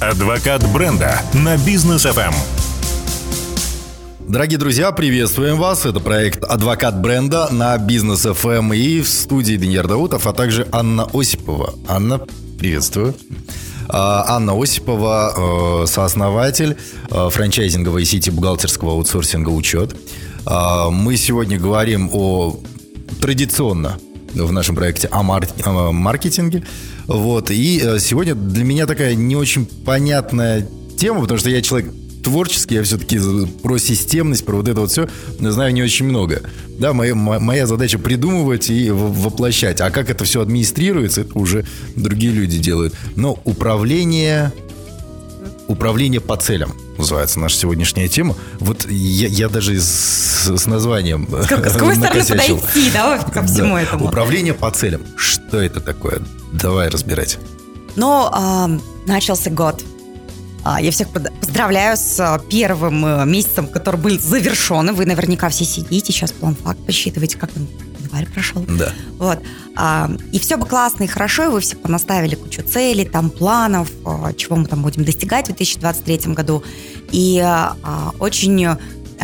Адвокат бренда на бизнес FM. Дорогие друзья, приветствуем вас. Это проект «Адвокат бренда» на Бизнес FM и в студии Даниил Даутов, а также Анна Осипова. Анна, приветствую. А, Анна Осипова, э, сооснователь э, франчайзинговой сети бухгалтерского аутсорсинга «Учет». А, мы сегодня говорим о традиционно в нашем проекте о маркетинге. Вот. И э, сегодня для меня такая не очень понятная тема, потому что я человек творческий, я все-таки про системность, про вот это вот все знаю не очень много. Да, моя, моя задача придумывать и воплощать. А как это все администрируется, это уже другие люди делают. Но управление, управление по целям называется наша сегодняшняя тема. Вот я, я даже с, с названием С какой стороны подойти, да, ко всему да. этому? Управление по целям. Что это такое? Давай разбирать. Ну, э, начался год а, я всех поздравляю с а, первым э, месяцем, который был завершен. Вы наверняка все сидите, сейчас план факт посчитываете, как он январь прошел. Да. Вот. А, и все бы классно и хорошо, и вы все понаставили кучу целей, там планов, чего мы там будем достигать в 2023 году. И очень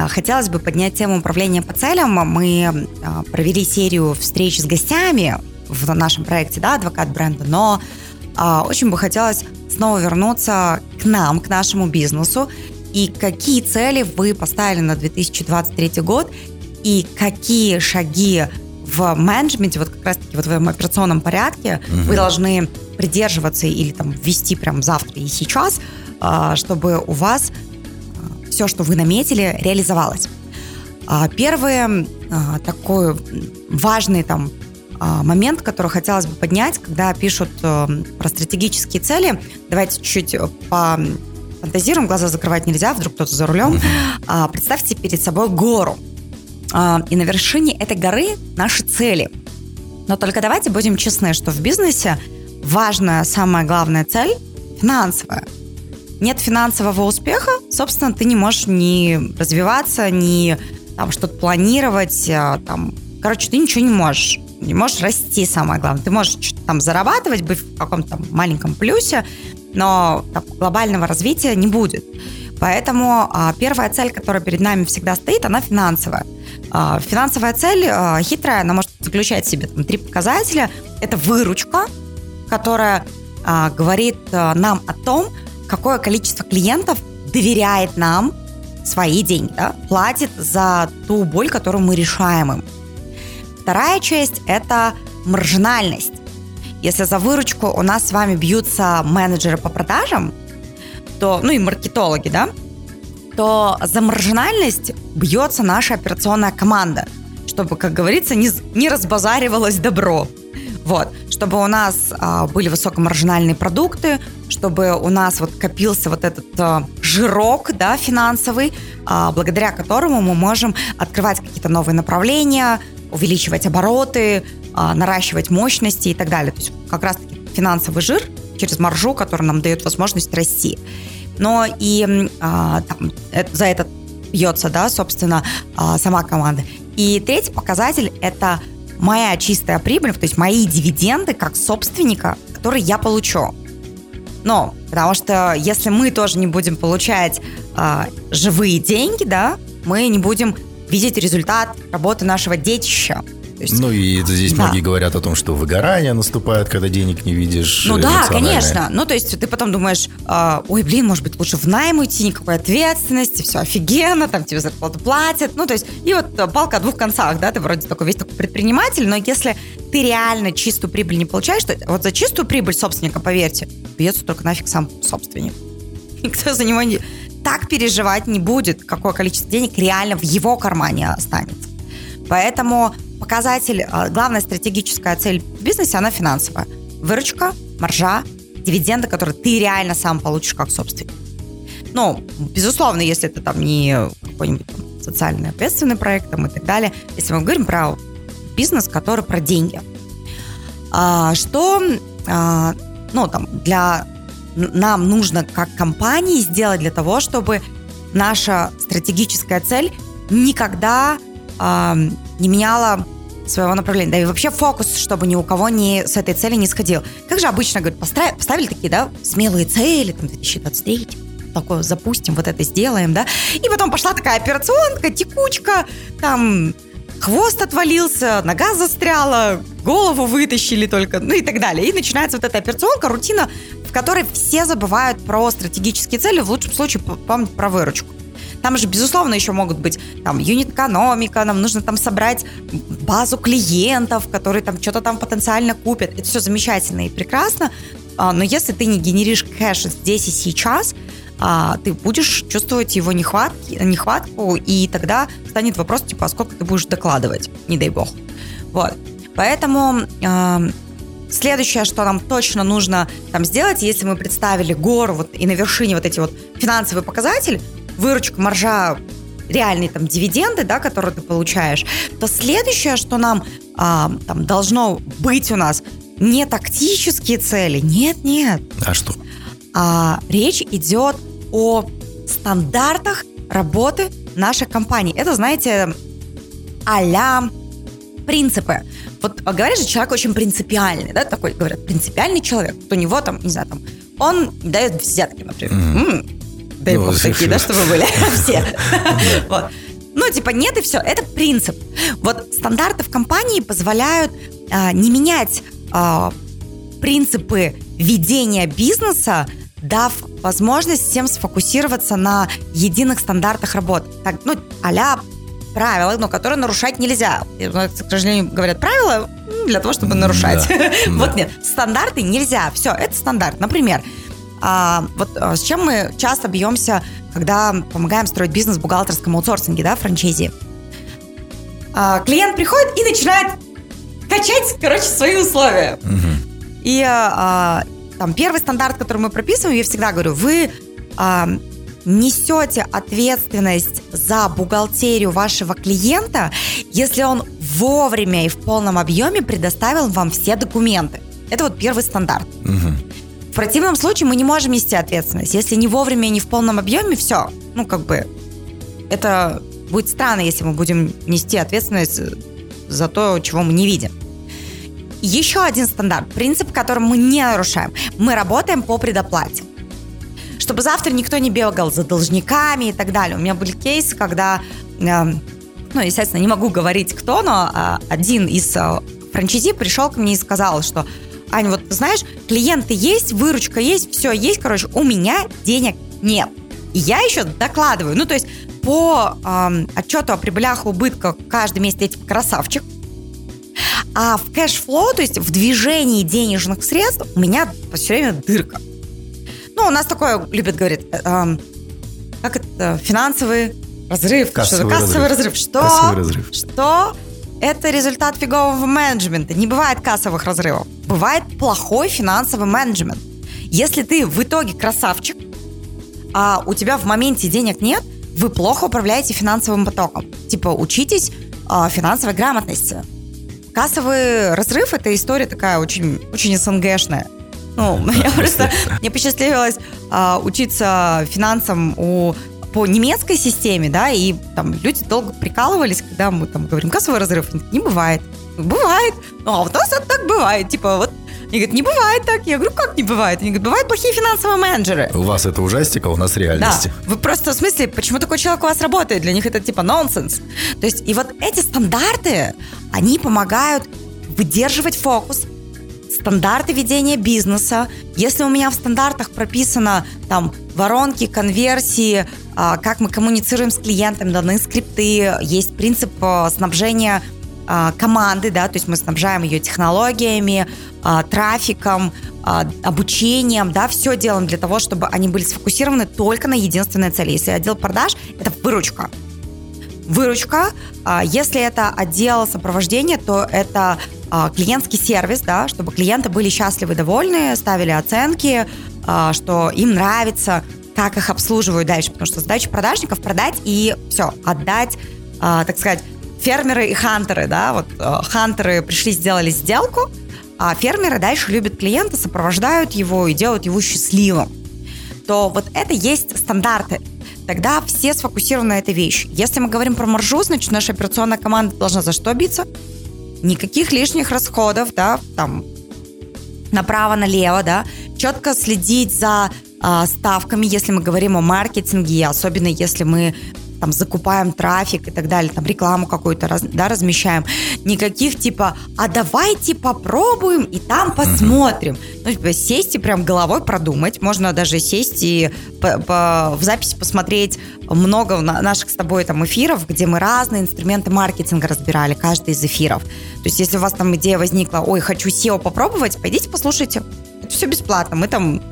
хотелось бы поднять тему управления по целям. Мы провели серию встреч с гостями в нашем проекте, да, адвокат бренда, но очень бы хотелось снова вернуться к нам, к нашему бизнесу, и какие цели вы поставили на 2023 год, и какие шаги в менеджменте, вот как раз-таки вот в этом операционном порядке, угу. вы должны придерживаться или там ввести прям завтра и сейчас, а, чтобы у вас а, все, что вы наметили, реализовалось. А, первый такой важный там момент, который хотелось бы поднять, когда пишут про стратегические цели. Давайте чуть-чуть по фантазируем, глаза закрывать нельзя, вдруг кто-то за рулем. Представьте перед собой гору. А, и на вершине этой горы наши цели. Но только давайте будем честны, что в бизнесе важная, самая главная цель – финансовая. Нет финансового успеха, собственно, ты не можешь ни развиваться, ни там что-то планировать, там, короче, ты ничего не можешь не можешь расти, самое главное. Ты можешь что-то там зарабатывать, быть в каком-то маленьком плюсе, но там, глобального развития не будет. Поэтому а, первая цель, которая перед нами всегда стоит, она финансовая. А, финансовая цель а, хитрая, она может заключать в себе там, три показателя. Это выручка, которая а, говорит нам о том, какое количество клиентов доверяет нам свои деньги, да, платит за ту боль, которую мы решаем им. Вторая часть – это маржинальность. Если за выручку у нас с вами бьются менеджеры по продажам, то, ну и маркетологи, да, то за маржинальность бьется наша операционная команда, чтобы, как говорится, не, не разбазаривалось добро. Вот, чтобы у нас а, были высокомаржинальные продукты, чтобы у нас вот копился вот этот а, жирок, да, финансовый, а, благодаря которому мы можем открывать какие-то новые направления, увеличивать обороты, а, наращивать мощности и так далее. То есть как раз-таки финансовый жир через маржу, который нам дает возможность расти. Но и а, там, это, за это бьется, да, собственно, а, сама команда. И третий показатель – это моя чистая прибыль, то есть мои дивиденды как собственника, которые я получу. Но, потому что если мы тоже не будем получать а, живые деньги, да, мы не будем видеть результат работы нашего детища. Есть, ну и здесь да. многие говорят о том, что выгорание наступает, когда денег не видишь. Ну да, конечно. Ну то есть ты потом думаешь, э, ой, блин, может быть лучше в найм уйти, никакой ответственности, все офигенно, там тебе зарплату платят. Ну то есть и вот палка о двух концах, да, ты вроде такой весь такой предприниматель, но если ты реально чистую прибыль не получаешь, то вот за чистую прибыль собственника, поверьте, бьется только нафиг сам собственник. Никто за него не так переживать не будет, какое количество денег реально в его кармане останется. Поэтому показатель, а, главная стратегическая цель в бизнесе, она финансовая. Выручка, маржа, дивиденды, которые ты реально сам получишь как собственник. Ну, безусловно, если это там не какой-нибудь там, социально ответственный проект там, и так далее. Если мы говорим про бизнес, который про деньги. А, что а, ну, там, для нам нужно как компании сделать для того, чтобы наша стратегическая цель никогда э, не меняла своего направления. Да и вообще фокус, чтобы ни у кого не с этой цели не сходил. Как же обычно, говорят, поставили, поставили такие, да, смелые цели, там, 2023, такое запустим, вот это сделаем, да. И потом пошла такая операционка, текучка, там хвост отвалился, нога застряла, голову вытащили только, ну и так далее. И начинается вот эта операционка, рутина, в которой все забывают про стратегические цели, в лучшем случае помнят про выручку. Там же, безусловно, еще могут быть там юнит-экономика, нам нужно там собрать базу клиентов, которые там что-то там потенциально купят. Это все замечательно и прекрасно, а, но если ты не генеришь кэш здесь и сейчас, а, ты будешь чувствовать его нехватки, нехватку, и тогда станет вопрос, типа, а сколько ты будешь докладывать, не дай бог. Вот. Поэтому э, следующее, что нам точно нужно там сделать, если мы представили гору вот, и на вершине вот эти вот финансовые показатели, выручка, маржа, реальные там дивиденды, да, которые ты получаешь, то следующее, что нам а, там должно быть у нас, не тактические цели, нет, нет. А что? А, речь идет о стандартах работы нашей компании. Это, знаете, а принципы. Вот говорят же, человек очень принципиальный, да, такой, говорят, принципиальный человек. Вот у него там, не знаю, там, он дает взятки, например. Mm-hmm. Дай ну, бог такие, да, чтобы были все. Вот. Ну, типа, нет, и все. Это принцип. Вот стандарты в компании позволяют а, не менять а, принципы ведения бизнеса, дав возможность всем сфокусироваться на единых стандартах работы. Так, ну, а правила, но которые нарушать нельзя. К сожалению, говорят правила для того, чтобы нарушать. Да, вот да. нет, стандарты нельзя. Все, это стандарт. Например, а, вот а, с чем мы часто бьемся, когда помогаем строить бизнес в бухгалтерском аутсорсинге, да, франчайзи. А, клиент приходит и начинает качать, короче, свои условия. Угу. И а, там первый стандарт, который мы прописываем, я всегда говорю, вы а, несете ответственность за бухгалтерию вашего клиента, если он вовремя и в полном объеме предоставил вам все документы. Это вот первый стандарт. Угу. В противном случае мы не можем нести ответственность. Если не вовремя не в полном объеме, все. Ну, как бы, это будет странно, если мы будем нести ответственность за то, чего мы не видим. Еще один стандарт, принцип, который мы не нарушаем. Мы работаем по предоплате. Чтобы завтра никто не бегал за должниками и так далее. У меня были кейсы, когда, э, ну, естественно, не могу говорить кто, но э, один из э, франчайзи пришел ко мне и сказал, что Аня, вот знаешь, клиенты есть, выручка есть, все есть, короче, у меня денег нет. И я еще докладываю. Ну, то есть по э, отчету о прибылях убытках каждый месяц я типа красавчик. А в cash flow, то есть в движении денежных средств, у меня все время дырка. Ну, у нас такое любят говорить, э, как это, финансовый разрыв. Кассовый, что кассовый разрыв. разрыв. Что? Кассовый разрыв. Что? Это результат фигового менеджмента. Не бывает кассовых разрывов. Бывает плохой финансовый менеджмент. Если ты в итоге красавчик, а у тебя в моменте денег нет, вы плохо управляете финансовым потоком. Типа учитесь э, финансовой грамотности. Кассовый разрыв – это история такая очень, очень СНГшная. Ну, я просто, мне посчастливилось а, учиться финансам у по немецкой системе, да, и там люди долго прикалывались, когда мы там говорим кассовый разрыв, не бывает. Бывает. Ну, а у нас это так бывает. Типа, вот они говорят, не бывает так. Я говорю, как не бывает? Они говорят, бывают плохие финансовые менеджеры. У вас это ужастик, а у нас реальность. Да. Вы просто, в смысле, почему такой человек у вас работает? Для них это типа нонсенс. То есть, и вот эти стандарты, они помогают выдерживать фокус, стандарты ведения бизнеса. Если у меня в стандартах прописано там воронки, конверсии, а, как мы коммуницируем с клиентом, даны скрипты, есть принцип а, снабжения а, команды, да, то есть мы снабжаем ее технологиями, трафиком, обучением, да, все делаем для того, чтобы они были сфокусированы только на единственной цели. Если отдел продаж – это выручка. Выручка. Если это отдел сопровождения, то это клиентский сервис, да, чтобы клиенты были счастливы, довольны, ставили оценки, что им нравится, как их обслуживают дальше, потому что задача продажников продать и все, отдать, так сказать, фермеры и хантеры, да, вот хантеры пришли, сделали сделку, а фермеры дальше любят клиента, сопровождают его и делают его счастливым, то вот это есть стандарты. Тогда все сфокусированы на этой вещи. Если мы говорим про маржу, значит, наша операционная команда должна за что биться? никаких лишних расходов, да, там направо-налево, да, четко следить за э, ставками, если мы говорим о маркетинге, особенно если мы там закупаем трафик и так далее, там рекламу какую-то раз, да, размещаем. Никаких типа, а давайте попробуем и там посмотрим. Ну, типа, сесть и прям головой продумать. Можно даже сесть и по, по, в записи посмотреть много наших с тобой там эфиров, где мы разные инструменты маркетинга разбирали, каждый из эфиров. То есть, если у вас там идея возникла, ой, хочу SEO попробовать, пойдите послушайте. Это все бесплатно. Мы там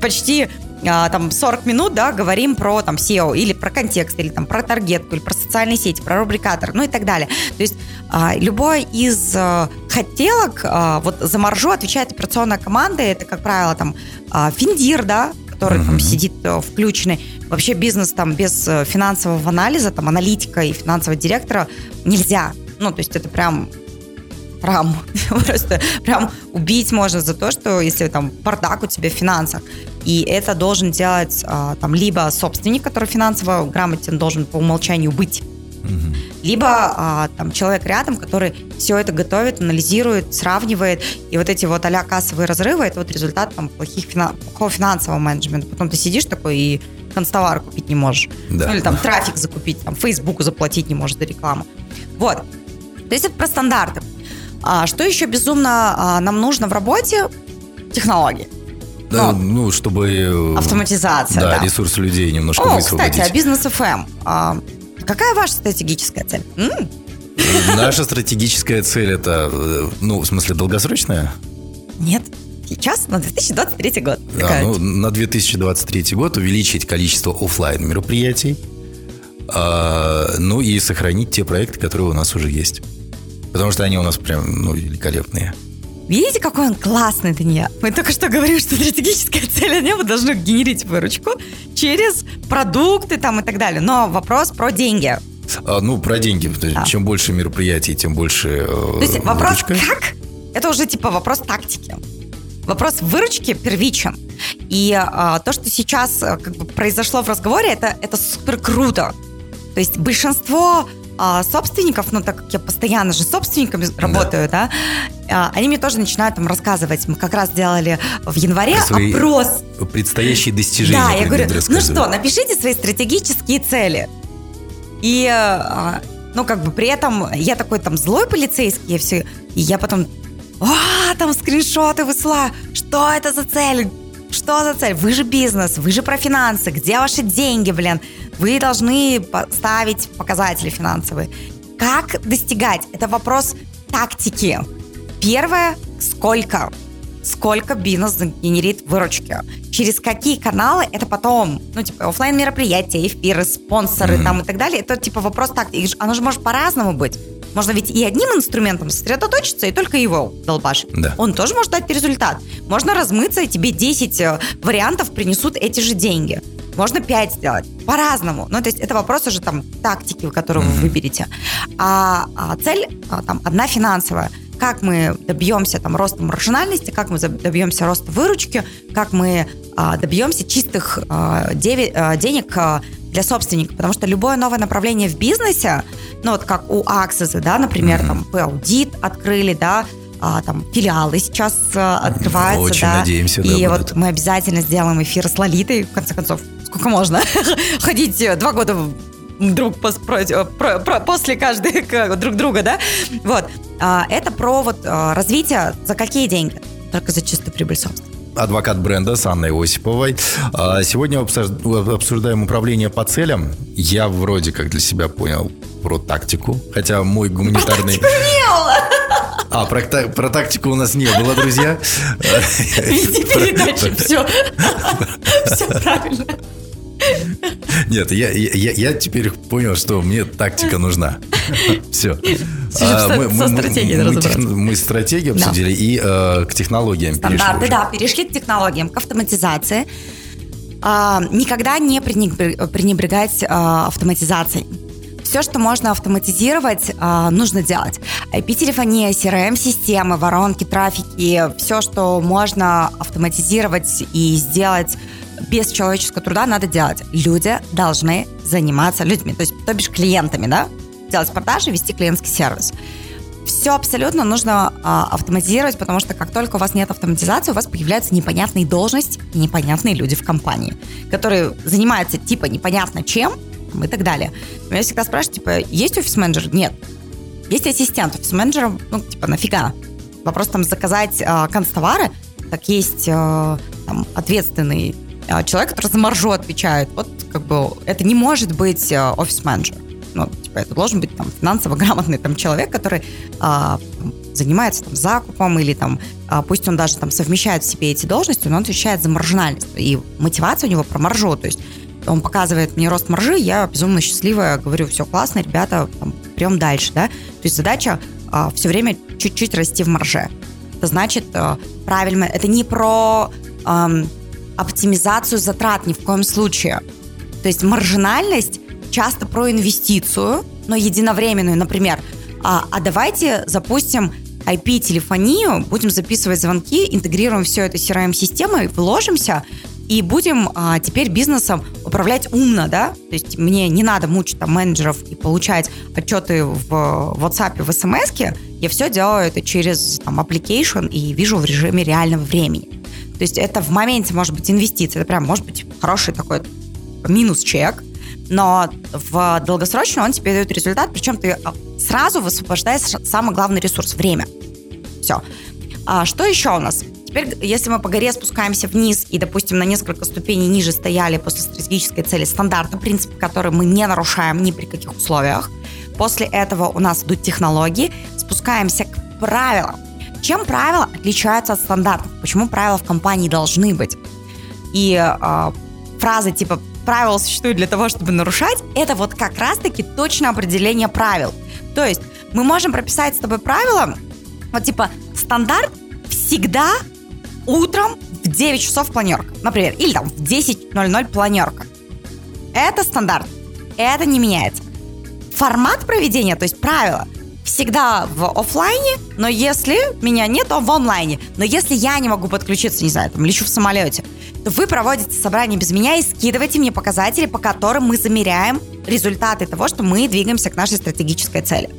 почти там 40 минут, да, говорим про там SEO или про контекст, или там про таргетку, или про социальные сети, про рубрикатор, ну и так далее. То есть а, любой из а, хотелок, а, вот за маржу отвечает операционная команда, это, как правило, там а, Финдир, да, который mm-hmm. там сидит а, включенный. Вообще бизнес там без э, финансового анализа, там аналитика и финансового директора нельзя. Ну, то есть это прям прям просто прям убить можно за то, что если там бардак у тебя в финансах. И это должен делать а, там либо собственник, который финансово грамотен, должен по умолчанию быть, угу. либо а, там человек рядом, который все это готовит, анализирует, сравнивает. И вот эти вот а кассовые разрывы, это вот результат там плохих финан... плохого финансового менеджмента. Потом ты сидишь такой и констовар купить не можешь. Да. Ну, или там трафик закупить, там Фейсбуку заплатить не можешь за рекламу. Вот. То есть это про стандарты. А что еще безумно а, нам нужно в работе? Технологии. Да, ну, ну, чтобы... Э, Автоматизация, да. Да, ресурсы людей немножко О, высвободить. кстати, о бизнес FM. А, какая ваша стратегическая цель? М? Наша стратегическая цель это, э, ну, в смысле, долгосрочная? Нет. Сейчас на 2023 год. А, ну, на 2023 год увеличить количество офлайн мероприятий, а, ну и сохранить те проекты, которые у нас уже есть. Потому что они у нас прям ну, великолепные. Видите, какой он классный, Дания? Мы только что говорили, что стратегическая цель небо должно генерить выручку через продукты там и так далее. Но вопрос про деньги. А, ну, про деньги. Да. Чем больше мероприятий, тем больше э, То есть вопрос выручка. как? Это уже типа вопрос тактики. Вопрос выручки первичен. И а, то, что сейчас э, как бы, произошло в разговоре, это, это супер круто. То есть большинство а, собственников, ну так как я постоянно же собственниками работаю, да, да они мне тоже начинают там рассказывать. Мы как раз делали в январе свои опрос. Предстоящие достижения. Да, я говорю, ну что, напишите свои стратегические цели. И, а, ну как бы при этом я такой там злой полицейский, я все, и я потом, а, там скриншоты высылаю, что это за цель? Что за цель? Вы же бизнес, вы же про финансы, где ваши деньги, блин? Вы должны ставить показатели финансовые. Как достигать? Это вопрос тактики. Первое, сколько? Сколько бизнес генерит выручки? Через какие каналы? Это потом, ну, типа, офлайн мероприятия, эфиры, спонсоры mm-hmm. там и так далее. Это, типа, вопрос тактики. Оно же может по-разному быть. Можно ведь и одним инструментом сосредоточиться, и только его долбашить. Да. Он тоже может дать результат. Можно размыться, и тебе 10 э, вариантов принесут эти же деньги. Можно 5 сделать. По-разному. Ну, то есть это вопрос уже там тактики, которую mm-hmm. вы выберете. А, а цель а, там одна финансовая как мы добьемся там роста маржинальности, как мы добьемся роста выручки, как мы а, добьемся чистых а, деви, а, денег а, для собственника, потому что любое новое направление в бизнесе, ну вот как у Access, да, например, mm-hmm. там аудит открыли, да, а, там филиалы сейчас а, открываются, Очень да. надеемся, да. И будут. вот мы обязательно сделаем эфир с Лолитой, в конце концов, сколько можно ходить э, два года друг пос, про, про, про, после каждой друг друга, да? Вот. А, это про вот развитие за какие деньги? Только за чистую прибыль собственно адвокат бренда с Анной Осиповой. А, сегодня обсуждаем управление по целям. Я вроде как для себя понял про тактику, хотя мой гуманитарный... А, про, про тактику у нас не было, друзья. Видите передачи, все. Все правильно. Нет, я, я, я теперь понял, что мне тактика нужна. Все. А, мы, мы, мы, тех, мы стратегию обсудили да. и э, к технологиям Стандарты, перешли. да, перешли к технологиям, к автоматизации. А, никогда не пренебрегать а, автоматизацией. Все, что можно автоматизировать, а, нужно делать. IP-телефония, CRM-системы, воронки, трафики, все, что можно автоматизировать и сделать без человеческого труда надо делать. Люди должны заниматься людьми, то есть, то бишь, клиентами, да? Делать продажи, вести клиентский сервис. все абсолютно нужно а, автоматизировать, потому что как только у вас нет автоматизации, у вас появляются непонятные должности и непонятные люди в компании, которые занимаются типа непонятно чем и так далее. Меня всегда спрашивают, типа, есть офис-менеджер? Нет. Есть ассистент офис-менеджера? Ну, типа, нафига? Вопрос там заказать э, констовары, так есть э, там, ответственный человек, который за маржу отвечает. Вот как бы это не может быть э, офис-менеджер. Ну, типа, это должен быть там финансово грамотный там человек, который а, занимается там закупом или там, а, пусть он даже там совмещает в себе эти должности, но он отвечает за маржинальность. И мотивация у него про маржу, то есть он показывает мне рост маржи, я безумно счастливая, говорю, все классно, ребята, там, прям дальше, да. То есть задача а, все время чуть-чуть расти в марже. Это значит а, правильно, это не про а, оптимизацию затрат ни в коем случае. То есть маржинальность часто про инвестицию, но единовременную, например, а, а давайте запустим IP-телефонию, будем записывать звонки, интегрируем все это CRM-системой, вложимся и будем а, теперь бизнесом управлять умно, да? То есть мне не надо мучить там менеджеров и получать отчеты в WhatsApp, в SMS, я все делаю это через там application и вижу в режиме реального времени. То есть это в моменте может быть инвестиция, это прям может быть хороший такой минус чек, но в долгосрочном он тебе дает результат, причем ты а, сразу высвобождаешь самый главный ресурс – время. Все. А что еще у нас? Теперь, если мы по горе спускаемся вниз и, допустим, на несколько ступеней ниже стояли после стратегической цели стандарта, принцип, который мы не нарушаем ни при каких условиях, после этого у нас идут технологии, спускаемся к правилам. Чем правила отличаются от стандартов? Почему правила в компании должны быть? И э, фразы типа правила существуют для того, чтобы нарушать, это вот как раз-таки точное определение правил. То есть мы можем прописать с тобой правила, вот типа стандарт всегда утром в 9 часов планерка, например, или там в 10.00 планерка. Это стандарт, это не меняется. Формат проведения, то есть правила, всегда в офлайне, но если меня нет, то в онлайне. Но если я не могу подключиться, не знаю, там, лечу в самолете, то вы проводите собрание без меня и скидываете мне показатели, по которым мы замеряем результаты того, что мы двигаемся к нашей стратегической цели.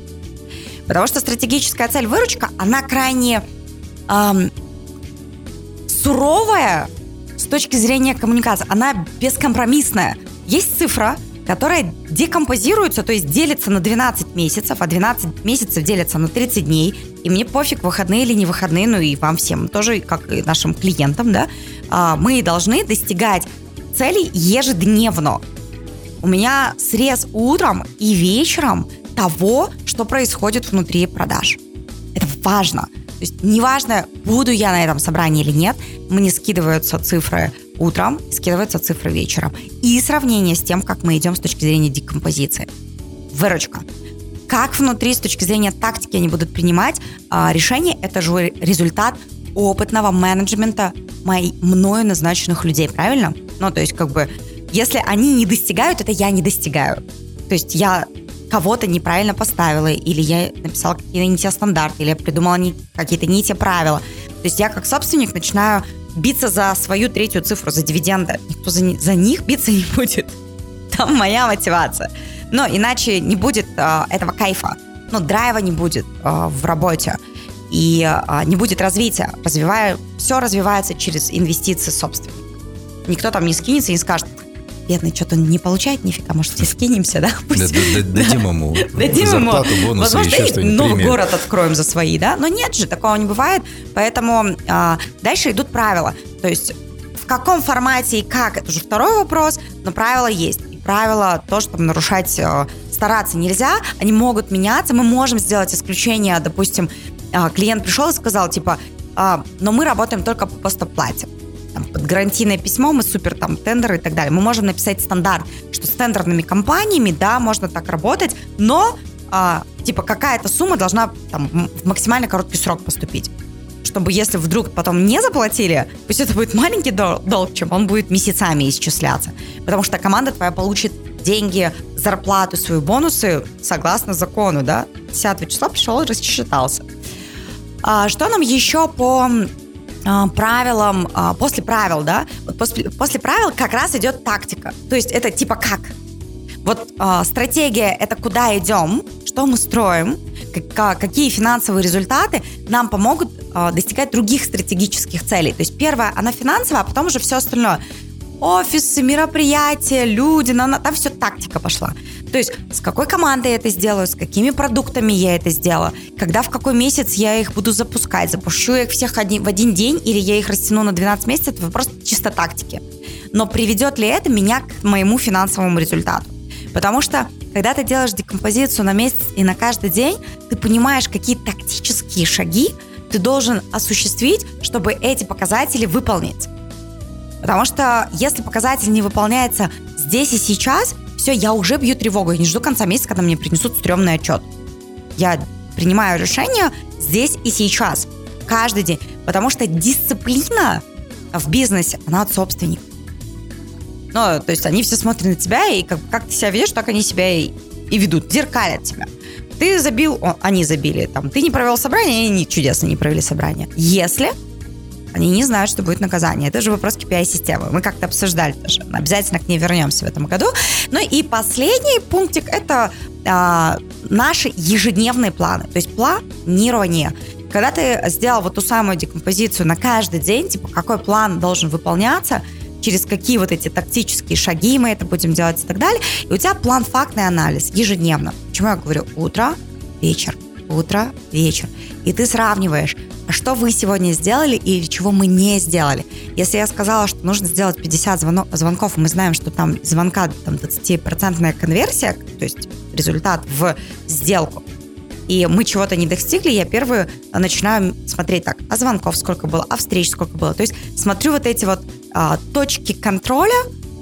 Потому что стратегическая цель выручка, она крайне эм, суровая с точки зрения коммуникации. Она бескомпромиссная. Есть цифра, которая декомпозируется, то есть делится на 12 месяцев, а 12 месяцев делится на 30 дней. И мне пофиг, выходные или не выходные, ну и вам всем тоже, как и нашим клиентам, да, а, мы должны достигать целей ежедневно. У меня срез утром и вечером того, что происходит внутри продаж. Это важно. То есть неважно, буду я на этом собрании или нет, мне скидываются цифры утром, скидываются цифры вечером. И сравнение с тем, как мы идем с точки зрения декомпозиции. Выручка. Как внутри, с точки зрения тактики они будут принимать а, решения, это же результат опытного менеджмента моей, мною назначенных людей, правильно? Ну, то есть, как бы, если они не достигают, это я не достигаю. То есть я кого-то неправильно поставила, или я написала какие-то не те стандарты, или я придумала не, какие-то не те правила. То есть я как собственник начинаю биться за свою третью цифру, за дивиденды. Никто за, за них биться не будет. Там моя мотивация. Но иначе не будет э, этого кайфа. Ну, драйва не будет э, в работе. И э, не будет развития. Развивая, все развивается через инвестиции собственника. Никто там не скинется и не скажет, бедный что-то не получает нифига, может, все скинемся, да? Пусть... Дадим ему Дадим ему. Возможно, и новый город откроем за свои, да? Но нет же, такого не бывает. Поэтому а, дальше идут правила. То есть в каком формате и как, это уже второй вопрос, но правила есть. И правила то, что нарушать э, стараться нельзя, они могут меняться, мы можем сделать исключение, допустим, а, клиент пришел и сказал, типа, а, но мы работаем только по постоплате там, под гарантийное письмо, мы супер там тендеры и так далее. Мы можем написать стандарт, что с тендерными компаниями, да, можно так работать, но а, типа какая-то сумма должна там в максимально короткий срок поступить чтобы если вдруг потом не заплатили, пусть это будет маленький долг, чем он будет месяцами исчисляться. Потому что команда твоя получит деньги, зарплату, свои бонусы согласно закону, да? 10 числа пришел и рассчитался. А, что нам еще по правилам, а, после правил, да, после, после правил как раз идет тактика. То есть это типа как. Вот э, стратегия это куда идем, что мы строим, какие финансовые результаты нам помогут достигать других стратегических целей. То есть первое, она финансовая, а потом уже все остальное. Офисы, мероприятия, люди, там все тактика пошла. То есть с какой командой я это сделаю, с какими продуктами я это сделаю, когда в какой месяц я их буду запускать, запущу я их всех в один день или я их растяну на 12 месяцев, это вопрос чисто тактики. Но приведет ли это меня к моему финансовому результату? Потому что когда ты делаешь декомпозицию на месяц и на каждый день, ты понимаешь, какие тактические шаги ты должен осуществить, чтобы эти показатели выполнить. Потому что если показатель не выполняется здесь и сейчас, все, я уже бью тревогу. Я не жду конца месяца, когда мне принесут стрёмный отчет. Я принимаю решение здесь и сейчас, каждый день. Потому что дисциплина в бизнесе, она от собственника. Ну, то есть они все смотрят на тебя, и как, как ты себя ведешь, так они себя и, и ведут, зеркалят тебя. Ты забил, о, они забили, там, ты не провел собрание, они чудесно не провели собрание. Если они не знают, что будет наказание. Это же вопрос KPI-системы. Мы как-то обсуждали тоже. Обязательно к ней вернемся в этом году. Ну и последний пунктик – это а, наши ежедневные планы. То есть планирование. Когда ты сделал вот ту самую декомпозицию на каждый день, типа какой план должен выполняться – через какие вот эти тактические шаги мы это будем делать и так далее. И у тебя план фактный анализ ежедневно. Почему я говорю утро, вечер, утро, вечер. И ты сравниваешь, что вы сегодня сделали или чего мы не сделали. Если я сказала, что нужно сделать 50 звонок, звонков, мы знаем, что там звонка там 20% конверсия, то есть результат в сделку, и мы чего-то не достигли, я первую начинаю смотреть так, а звонков сколько было, а встреч сколько было. То есть смотрю вот эти вот а, точки контроля,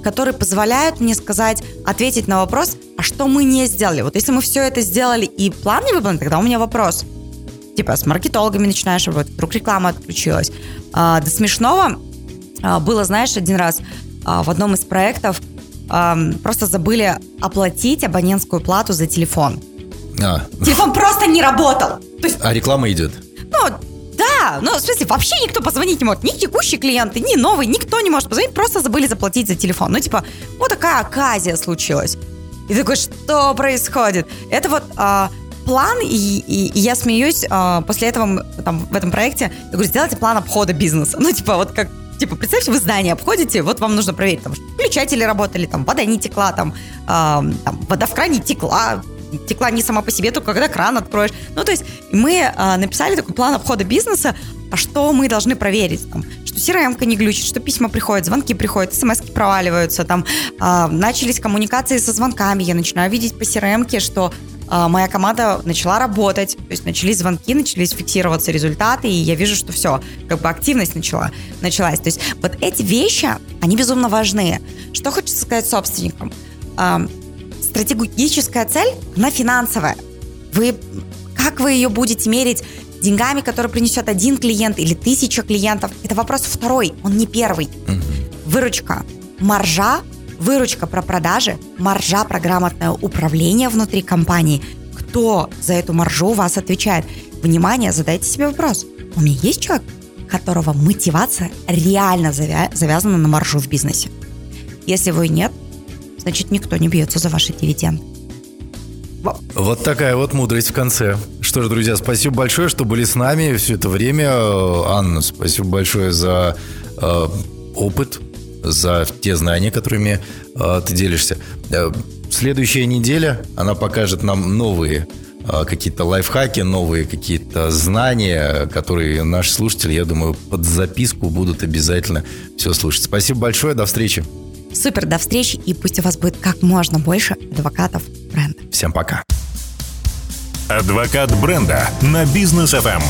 которые позволяют мне сказать, ответить на вопрос, а что мы не сделали. Вот если мы все это сделали и план не выполнен, тогда у меня вопрос. Типа с маркетологами начинаешь работать, вдруг реклама отключилась. А, до смешного а, было, знаешь, один раз а, в одном из проектов а, просто забыли оплатить абонентскую плату за телефон. А. Телефон просто не работал. То есть, а реклама идет? Ну, ну, в смысле, вообще никто позвонить не может. Ни текущие клиенты, ни новый, никто не может позвонить, просто забыли заплатить за телефон. Ну, типа, вот такая оказия случилась. И такой, что происходит? Это вот а, план, и, и, и я смеюсь, а, после этого там, в этом проекте, я говорю, сделайте план обхода бизнеса. Ну, типа, вот как Типа, представьте, вы здание обходите, вот вам нужно проверить, там, включатели работали, там, вода не текла, там, э, там вода в кране текла, текла не сама по себе, только когда кран откроешь. Ну, то есть мы а, написали такой план обхода бизнеса, а что мы должны проверить? Там, что crm не глючит, что письма приходят, звонки приходят, смс проваливаются, там, а, начались коммуникации со звонками, я начинаю видеть по crm что а, моя команда начала работать, то есть начались звонки, начались фиксироваться результаты, и я вижу, что все, как бы активность начала, началась. То есть вот эти вещи, они безумно важны. Что хочется сказать собственникам? Стратегическая цель, она финансовая. Вы, как вы ее будете мерить деньгами, которые принесет один клиент или тысяча клиентов? Это вопрос второй, он не первый. Выручка, маржа, выручка про продажи, маржа про грамотное управление внутри компании. Кто за эту маржу у вас отвечает? Внимание, задайте себе вопрос. У меня есть человек, которого мотивация реально завязана на маржу в бизнесе? Если его нет, значит никто не бьется за ваши дивиденды. Вот такая вот мудрость в конце. Что ж, друзья, спасибо большое, что были с нами все это время. Анна, спасибо большое за э, опыт, за те знания, которыми э, ты делишься. Э, следующая неделя, она покажет нам новые э, какие-то лайфхаки, новые какие-то знания, которые наши слушатели, я думаю, под записку будут обязательно все слушать. Спасибо большое, до встречи. Супер, до встречи, и пусть у вас будет как можно больше адвокатов бренда. Всем пока. Адвокат бренда на бизнес FM.